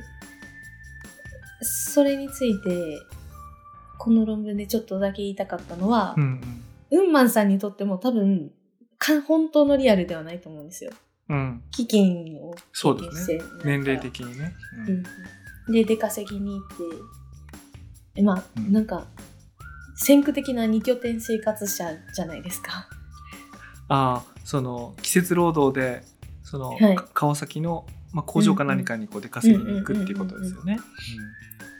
それについてこの論文でちょっとだけ言いたかったのはう、んウンマンさんにとっても多分か本当のリアルではないと思うんですよ。うん。うん飢饉をそう経験してですね。年齢的にね。ううん。ん、で出稼ぎに行ってまあ、うん。なんか先駆的な二拠点生活者じゃないですか。ああその季節労働でその、はい。か川崎の、まあ、工場か何かにこう出稼ぎに行くっていうことですよね。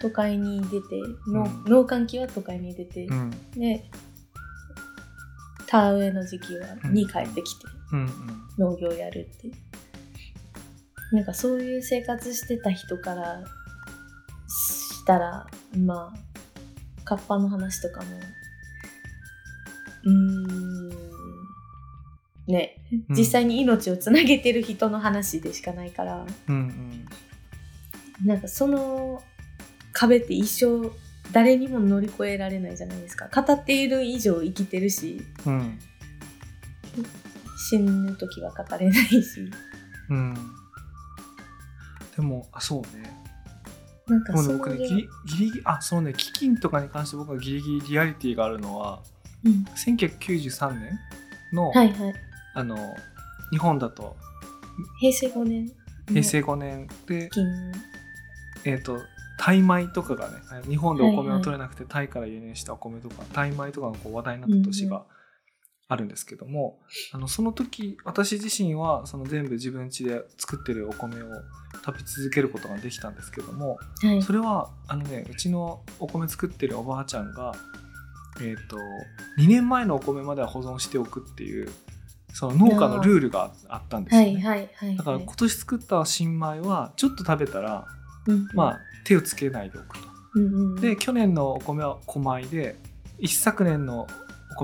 都会に出ての、うん。農閑期は都会に出て、うん。うんで田植えの時期はうん。に帰ってきてうん。農業やるって。なんかそういう生活してた人からしたらまあカッパの話とかも。うーん。ね。うん。実際に命をつなげてる人の話でしかないから、うんうん。なんかその壁って一生誰にも乗り越えられないじゃないですか。語っている以上生きてるし。うん。死ぬ時は語れないし。うん。でもあそうねなんかそうね僕ねギリギリあそうね飢饉とかに関して僕はギリギリリアリティがあるのはうん。1993年の,、はいはい。あの日本だと平成5年。平成5年で、金。えっ、とタイ米とかがね日本でお米はいはい。を取れなくてタイから輸入したお米とか、タイ米とかがこう話題になった年があるんですけども、あのその時私自身はその全部自分家で作ってるお米を食べ続けることができたんですけどもはいそれはあのねうちのお米作ってるおばあちゃんが、えー、と2年前のお米までは保存しておくっていうその農家のルールがあったんですよね。はいはいはいだから今年作った新米はちょっと食べたらうんまあ、手をつけないでおくと。うんうんで去年のお米は小米で一昨年のお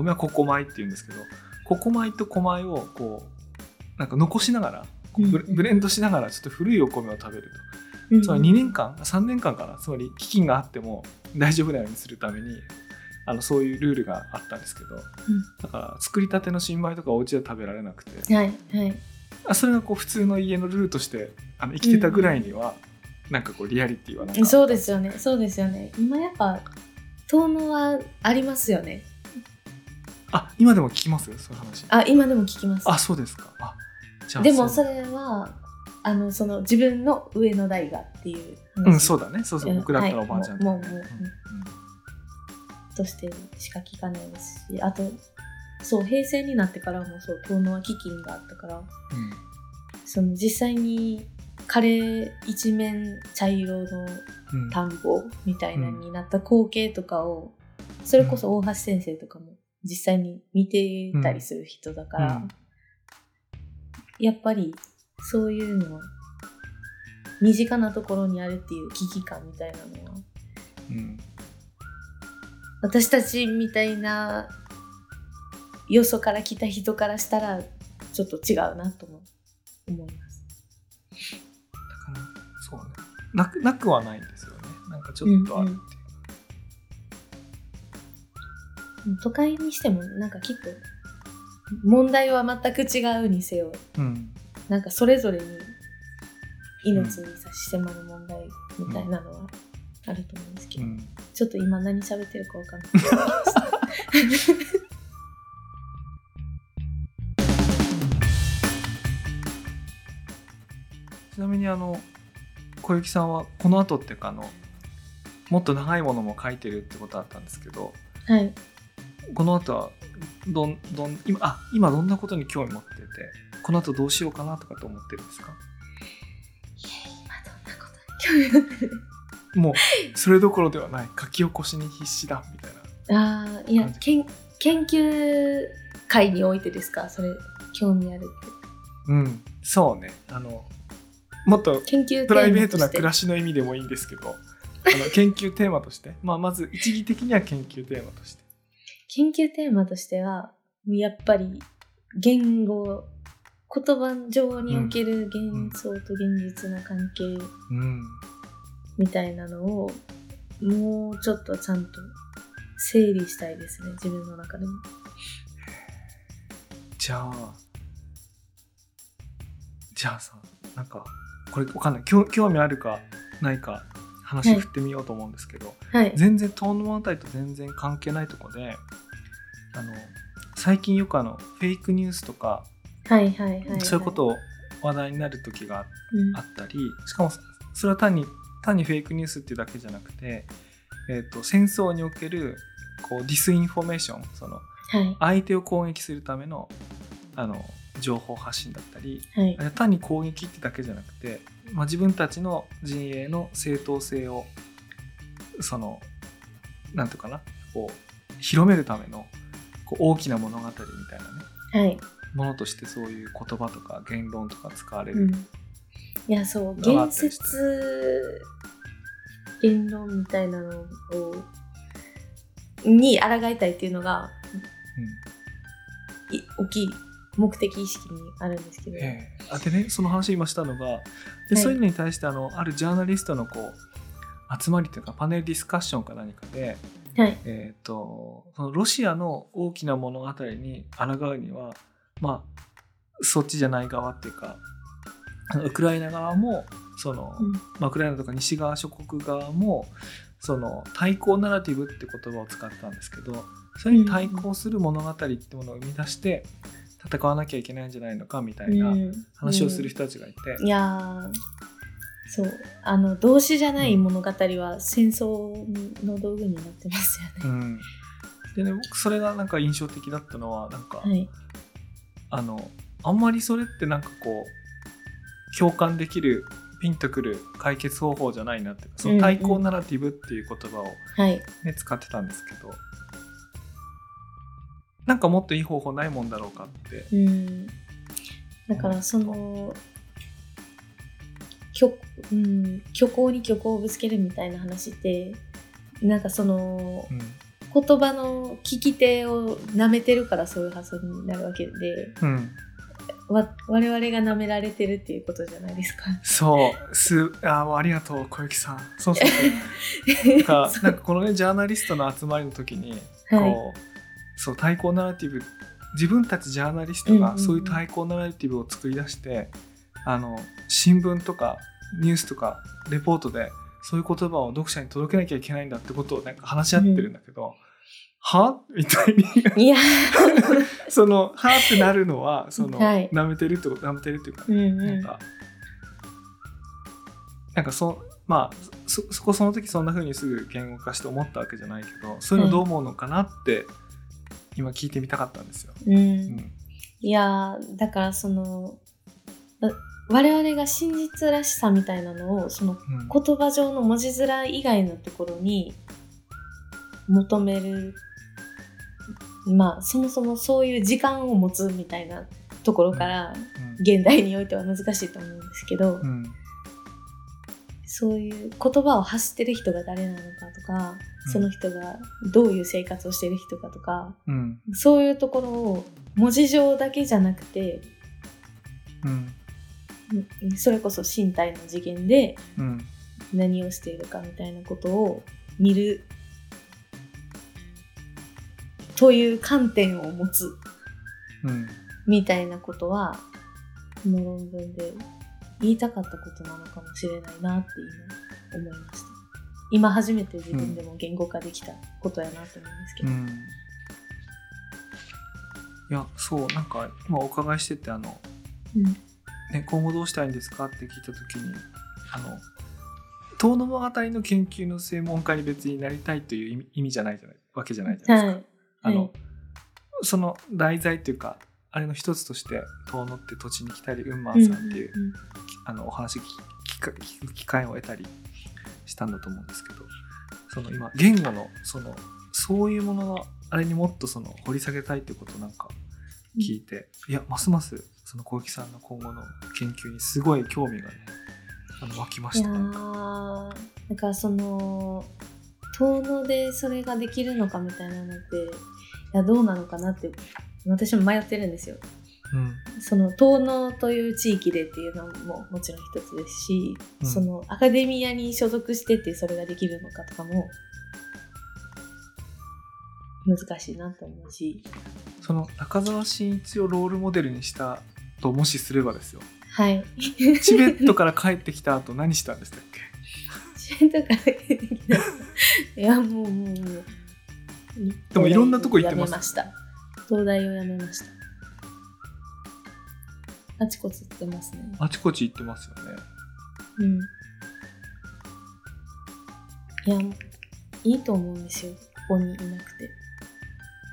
米はココ米っていうんですけどココ米と小米をこうなんか残しながらこうブレンドしながらちょっと古いお米を食べるうん。とつまり2年間3年間かな。つまり飢饉があっても大丈夫なようにするためにあのそういうルールがあったんですけどだから作りたての新米とかお家では食べられなくて。はいはい。あそれがこう普通の家のルールとしてあの生きてたぐらいには、なんかこうリアリティはなんかそうですよね。そうですよね。今やっぱ遠野はありますよねあ今でも聞きます？そういう話。あ今でも聞きます。あそうですか。あじゃあでもそれはあのその自分の上の代がっていううんそうだだね。そうそううん僕だったらおばあちゃんとか。ねはいもうもうもうとしてしか聞かないですしあとそう平成になってからもそう遠野は基金があったからその実際に枯れ一面茶色のうん。田んぼみたいなになった光景とかを、それこそ大橋先生とかも実際に見てたりする人だから、うん。やっぱりそういうのは身近なところにあるっていう危機感みたいなのはうん私たちみたいなよそから来た人からしたらちょっと違うなとも思います。だからそうね。なくなくはないんですよね。なんかちょっとある。っていう、都会にしてもなんかきっと問題は全く違うにせようん。なんかそれぞれに命に差し迫る問題みたいなのはあると思うんですけど、うん。ちょっと今何喋ってるかわかんない。で <laughs> すちなみにあの小雪さんはこの後っていうかあのもっと長いものも書いてるってことだったんですけどはいこの後はどんどん今あ今どんなことに興味持っててこの後どうしようかなとかって思ってるんですか？今どんなことに興味持ってる？もうそれどころではない。書き起こしに必死だみたいな。ああいやけん研究会においてですか？それ興味あるって。うんそうね。あのもっと研究プライベートな暮らしの意味でもいいんですけどあの研究テーマとして、まあ、まず一義的には研究テーマとして研究テーマとしてはやっぱり言語言葉上における幻想と現実の関係うん。みたいなのをもうちょっとちゃんと整理したいですね自分の中でも。じゃあじゃあさなんかこれわかんない。興興味あるかないか話振ってみようと思うんですけど、はい。全然遠野物語と全然関係ないとこであの最近よくあのフェイクニュースとか、はいはいはい、はい。そういうことを話題になる時がうんあったりしかもそれは単に単にフェイクニュースっていうだけじゃなくて、えー、と戦争におけるこうディスインフォメーションそのはい相手を攻撃するためのあの情報発信だったりはい単に攻撃ってだけじゃなくて、まあ、自分たちの陣営の正当性をそのなんていうかなこう広めるためのこう大きな物語みたいなねはい。ものとしてそういう言葉とか言論とか使われる、うん。いやそう言説言論みたいなのをに抗いたいっていうのがい大きい目的意識にあるんですけど、ええあでねその話今したのがで、はい。そういうのに対してあのあるジャーナリストのこう集まりというかパネルディスカッションか何かで、はい。えー、とそのロシアの大きな物語に抗うにはまあそっちじゃない側っていうかウクライナ側もその、うん。まあ、ウクライナとか西側諸国側もその対抗ナラティブって言葉を使ってたんですけどそれに対抗する物語ってものを生み出して戦わなきゃいけないんじゃないのかみたいなうん。話をする人たちがいて、いやーそう。あの動詞じゃない物語は戦争の道具になってますよね。うん。でね僕それがなんか印象的だったのはなんか、はい、あのあんまりそれってなんかこう共感できるピンとくる解決方法じゃないなっていうかその対抗ナラティブっていう言葉を、はい、ね使ってたんですけどなんかもっといい方法ないもんだろうかって。うん、だからその虚,、うん、虚構に虚構をぶつけるみたいな話ってなんかそのうん言葉の聞き手を舐めてるからそういう発想になるわけでうん。わ我々が舐められてるっていうことじゃないですか。そう。すあーありがとう小雪さん。そうそうそう。<laughs> なんかこのねジャーナリストの集まりの時にはい。こうそう対抗ナラティブ。自分たちジャーナリストうんうんうん。がそういう対抗ナラティブを作り出して、あの新聞とかニュースとかレポートでそういう言葉を読者に届けなきゃいけないんだってことをなんか話し合ってるんだけど、は？みたいに。いや。<laughs> そのはってなるのはその、はい。舐めてるってこと舐めてるっていうか、うんうん。なんかなんかそまあそそこその時そんな風にすぐ言語化して思ったわけじゃないけどそういうのどう思うのかなって今聞いてみたかったんですよ。うん。うん。いやーだからそのわ我々が真実らしさみたいなのをそのうん。言葉上の文字面以外のところに求めるまあそもそもそういう時間を持つみたいなところから現代においては難しいと思うんですけど、うんうんそういう言葉を発してる人が誰なのかとか、うん。その人がどういう生活をしてる人かとかうん。そういうところを文字上だけじゃなくてうん。うんそれこそ身体の次元でうん。何をしているかみたいなことを見るという観点を持つうん。みたいなことはこの論文で言いたかったことなのかもしれないなって今思いました。今初めて自分でも言語化できたことやなと思うんですけど、うん。いやそうなんか今お伺いしててあの、うん。ね、今後どうしたいんですかって聞いた時にあの遠野物語の研究の専門家に別になりたいという意味意味じゃないじゃないわけじゃないじゃないですか。はい。あの、はいその題材っていうかあれの一つとして遠野って土地に来たりウンマンさんっていう、うんうんあのお話聞く機会を得たりしたんだと思うんですけどその今言語のそのそういうものがあれにもっとその掘り下げたいってことをなんか聞いて、いやますますその小雪さんの今後の研究にすごい興味がねあの湧きましたなんかその遠野でそれができるのかみたいなのっていやどうなのかなって私も迷ってるんですよ。うん。その遠野という地域でっていうのももちろん一つですし、うん。そのアカデミアに所属してってそれができるのかとかも難しいなと思うし。その中澤慎一をロールモデルにしたともしすればですよ。はい。チベットから帰ってきた後何したんでしたっけ？自分とかできないいやもうもうもう。でもいろんなとこ行ってました東大をやめました。あちこち行ってますね。あちこち行ってますよね。うん。いやいいと思うんですよ。ここにいなくて。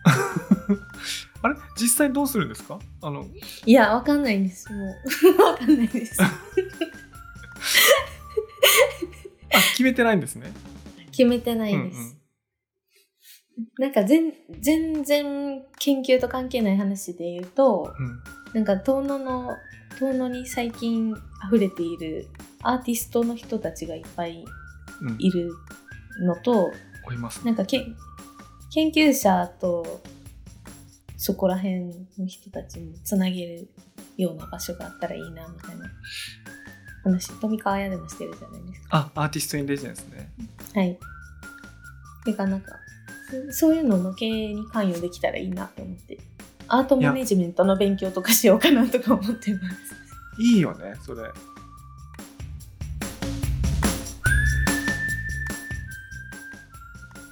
<laughs> あれ？実際どうするんですか？あのいやわかんないんです。もう。<laughs> わかんないです。<laughs> あ決めてないんですね。決めてないです、うんうんなんか全全然研究と関係ない話で言うとうん。なんか遠野の遠野に最近溢れているアーティストの人たちがいっぱいうん。いるのとおりますね。なんかけ研究者とそこら辺の人たちもつなげるような場所があったらいいなみたいな。話富川屋でもしてるじゃないですか。あアーティストインレジデンスね。はい。てかなんかそそういうのの経営に関与できたらいいなと思って。アートマネジメントの勉強とかしようかなとか思ってます。いいよねそれ。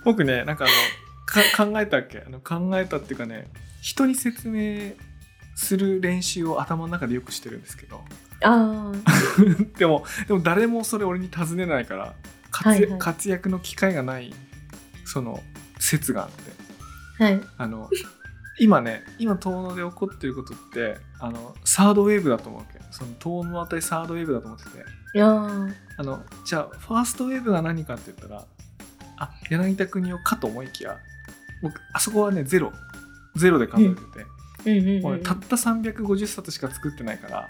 僕ねなんかあのか考えたっけ？あの考えたっていうかね人に説明する練習を頭の中でよくしてるんですけど。あ <laughs> でもでも誰もそれ俺に尋ねないから活,、はいはい。活躍の機会がないその説があって。あはい。あの今ね今遠野で起こってることってあのサードウェーブだと思うわけ。その遠野あたりサードウェーブだと思ってて。いやー。あのじゃあファーストウェーブが何かって言ったらあ柳田国男かと思いきや僕あそこはねゼロ。ゼロで考えてて、うん。うんうんもうねたった350冊しか作ってないから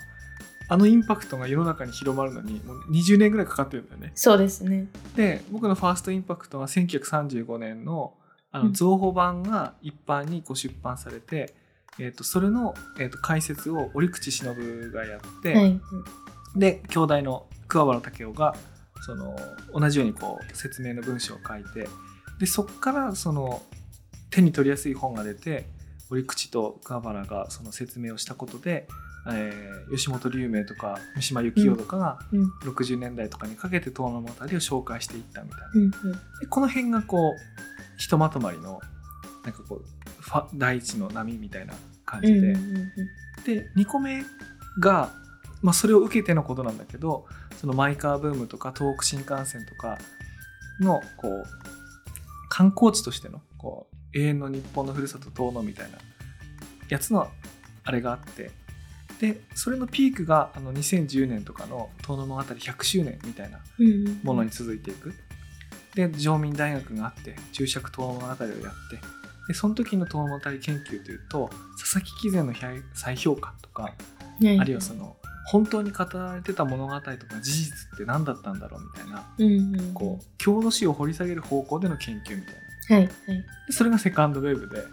あのインパクトが世の中に広まるのにもう20年ぐらいかかってるんだよね。そうですね。で僕のファーストインパクトは1935年のあうんの造語版が一般にこう出版されて、えー、とそれの、えー、と解説を折口忍がやって、はい。で兄弟の桑原武雄がその同じようにこう説明の文章を書いてでそっからその手に取りやすい本が出て折口と桑原がその説明をしたことで、えー吉本龍明とか三島由紀夫とかがうん60年代とかにかけて遠野物語を紹介していったみたいな。うんうんでこの辺がこうひとまとまりのなんかこうファ第一の波みたいな感じで、うんうんうんで2個目が、まあ、それを受けてのことなんだけどそのマイカーブームとか東北新幹線とかのこう観光地としてのこう永遠の日本のふるさと遠野みたいなやつのあれがあって。でそれのピークがあの2010年とかの遠野物語100周年みたいなうんうん。ものに続いていく。で上民大学があって注釈遠野物語をやってでその時の遠野物語研究というと佐々木貴前の再評価とかはい。あるいはその本当に語られてた物語とか事実って何だったんだろうみたいなうんうんこう郷土史を掘り下げる方向での研究みたいな。はいはい。でそれがセカンドウェーブで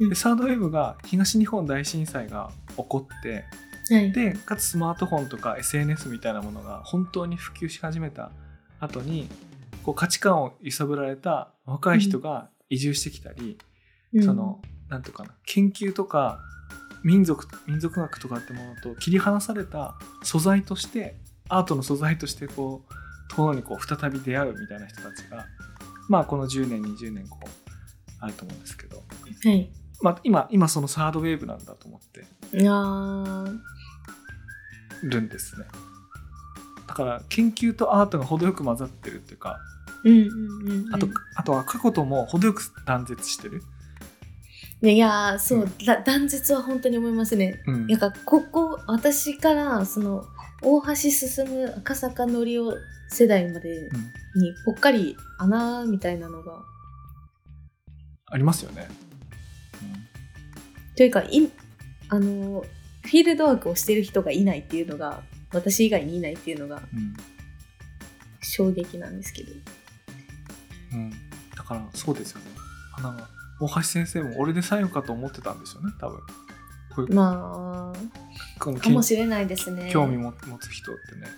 うん。でサードウェーブが東日本大震災が起こってはい。でかつスマートフォンとか SNS みたいなものが本当に普及し始めた後にこう価値観を揺さぶられた若い人が移住してきたり、うん。そのなんていうかな研究とか民族民族学とかってものと切り離された素材としてアートの素材としてこう遠野にこう再び出会うみたいな人たちがまあこの10年20年こうあると思うんですけど、はい。まあ、今今そのサードウェーブなんだと思ってるんですねだから研究とアートが程よく混ざってるっていうかうんうんうんうん。あとあとは過去とも程よく断絶してる、ねいやーそう、だ断絶は本当に思いますね。うん。なんかここ私からその大橋進む赤坂のりお世代までうん。にぽっかり穴みたいなのが。ありますよね、というかいあのフィールドワークをしてる人がいないっていうのが私以外にいないっていうのがうん。衝撃なんですけど。うん、だからそうですよね。あの大橋先生も俺で最後かと思ってたんですよね多分。まあかもしれないですね。興味も持つ人ってね。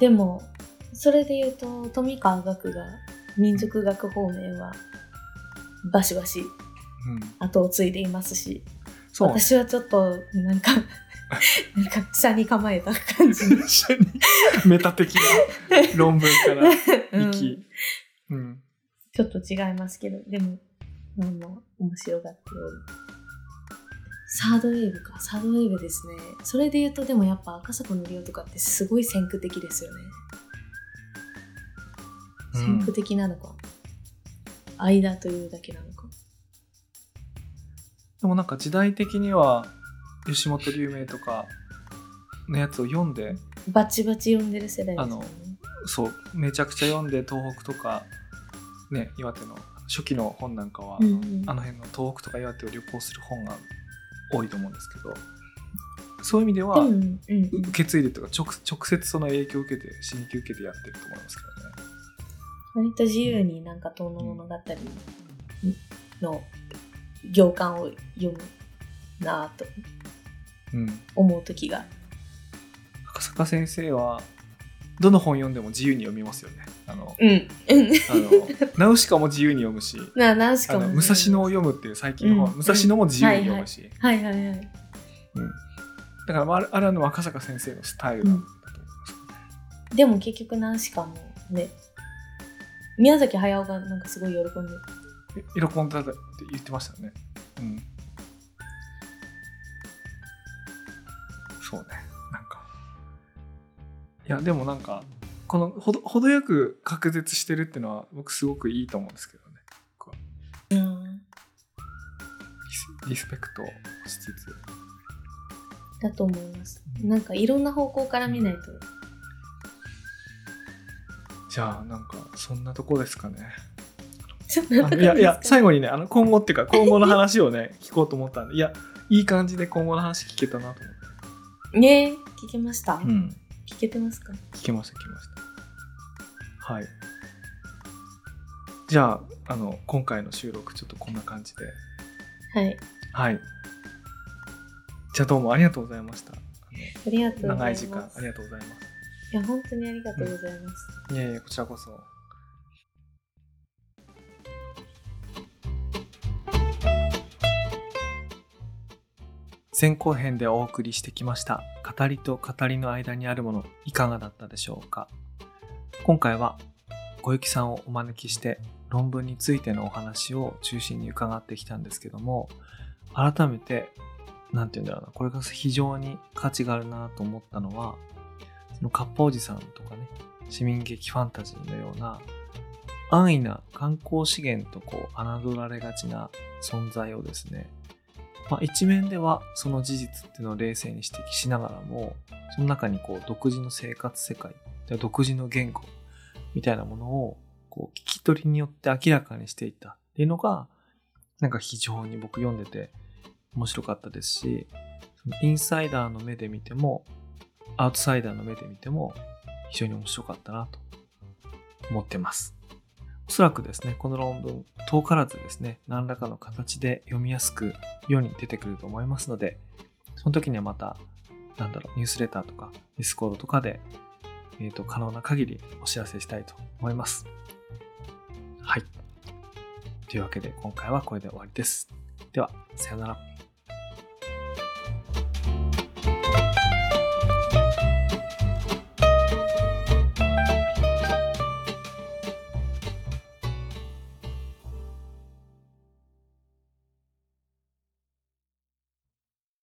でもそれで言うと富川学が民族学方面はバシバシうん。後を継いでいますしそう私はちょっとなんかなんか下に構えた感じ。一緒にメタ的な論文からうん。うん。ちょっと違いますけどでもまあまあ面白がっておりサードウェーブか。サードウェーブですね。それで言うとでもやっぱ赤坂のりおとかってすごい先駆的ですよね。うん。先駆的なのか、間というだけなのか。でもなんか時代的には吉本龍明とかのやつを読んでバチバチ読んでる世代ですよね。そうめちゃくちゃ読んで東北とかね岩手の初期の本なんかは、うんうん。あの辺の東北とか岩手を旅行する本が多いと思うんですけどそういう意味では、でも、うんうん。受け継いでというか直直接その影響を受けて刺激を受けてやってると思いますけどね。割と自由になんか遠野物語の行間を読むなぁと。うん、思う時が赤坂先生はどの本読んでも自由に読みますよね。あのうんうんあのナウシカも自由に読むし <laughs> なナウシあカもの武蔵野を読むっていう最近の本、うん武蔵野も自由に読むし、はいはいはいうん、だからあれあれはの赤坂先生のスタイルだと思います。でも結局ナウシカもね宮崎駿がなんかすごい喜んでえ喜んだって言ってましたよね。うん。そうね。なんか。いや、でもなんか、このほど程よく隔絶してるっていうのは僕すごくいいと思うんですけどね。僕はうんリスペクトしつつ。だと思いますうんなんかいろんな方向から見ないとじゃあなんかそんなとこですかね。いやいや、最後にね、あの今後っていうか今後の話をね、<laughs> 聞こうと思ったんで、いや、いい感じで今後の話聞けたなと思って。ね。え聞けました、うん。聞けてますか？聞きました聞きました。はい。じゃああの今回の収録ちょっとこんな感じで。はい。はい。じゃあどうもありがとうございました。あありがとうの長いございます。時間ありがとうございまいや本当にありがとうございます、すいえいえこちらこそ前後編でお送りしてきました語りと語りの間にあるものいかがだったでしょうか？今回は小雪さんをお招きして論文についてのお話を中心に伺ってきたんですけども改めて何て言うんだろうなこれが非常に価値があるなと思ったのはそのカッパおじさんとかね市民劇ファンタジーのような安易な観光資源とこう侮られがちな存在をですねまあ、一面ではその事実っていうのを冷静に指摘しながらもその中にこう独自の生活世界独自の言語みたいなものをこう聞き取りによって明らかにしていったっていうのがなんか非常に僕読んでて面白かったですしインサイダーの目で見てもアウトサイダーの目で見ても非常に面白かったなと思ってます。おそらくですね、この論文、遠からずですね、何らかの形で読みやすく世に出てくると思いますので、その時にはまた、なんだろう、ニュースレターとか、ディスコードとかで、えっ、ー、と、可能な限りお知らせしたいと思います。はい。というわけで、今回はこれで終わりです。では、さようなら。